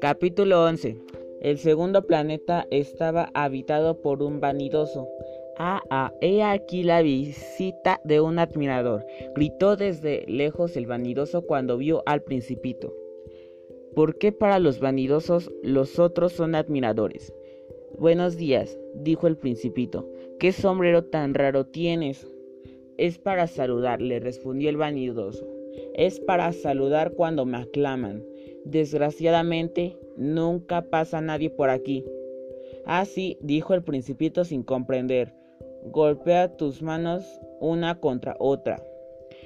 Capítulo 11. El segundo planeta estaba habitado por un vanidoso. Ah, ah, he aquí la visita de un admirador, gritó desde lejos el vanidoso cuando vio al principito. ¿Por qué para los vanidosos los otros son admiradores? Buenos días, dijo el principito. ¿Qué sombrero tan raro tienes? Es para saludar, le respondió el vanidoso. Es para saludar cuando me aclaman. Desgraciadamente, nunca pasa nadie por aquí. Ah, sí, dijo el principito sin comprender. Golpea tus manos una contra otra,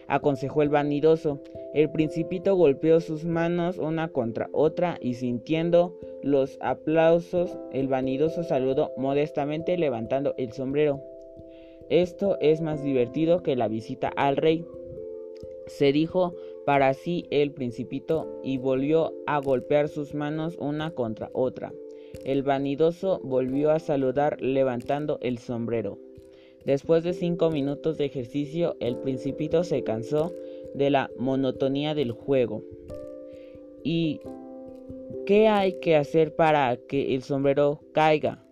aconsejó el vanidoso. El principito golpeó sus manos una contra otra y sintiendo los aplausos, el vanidoso saludó modestamente levantando el sombrero. Esto es más divertido que la visita al rey, se dijo para sí el principito y volvió a golpear sus manos una contra otra. El vanidoso volvió a saludar levantando el sombrero. Después de cinco minutos de ejercicio, el principito se cansó de la monotonía del juego. ¿Y qué hay que hacer para que el sombrero caiga?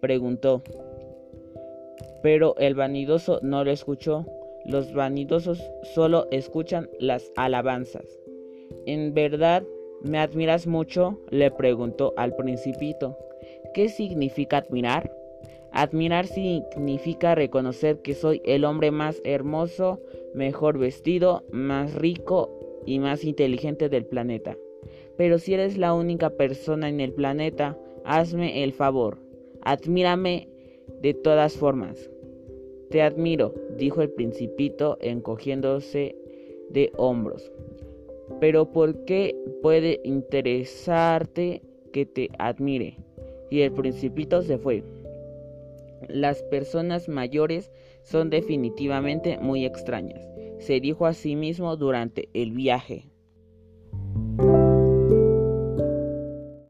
preguntó. Pero el vanidoso no lo escuchó. Los vanidosos solo escuchan las alabanzas. ¿En verdad me admiras mucho? le preguntó al principito. ¿Qué significa admirar? Admirar significa reconocer que soy el hombre más hermoso, mejor vestido, más rico y más inteligente del planeta. Pero si eres la única persona en el planeta, hazme el favor, admírame de todas formas. Te admiro, dijo el principito encogiéndose de hombros. Pero ¿por qué puede interesarte que te admire? Y el principito se fue. Las personas mayores son definitivamente muy extrañas, se dijo a sí mismo durante el viaje.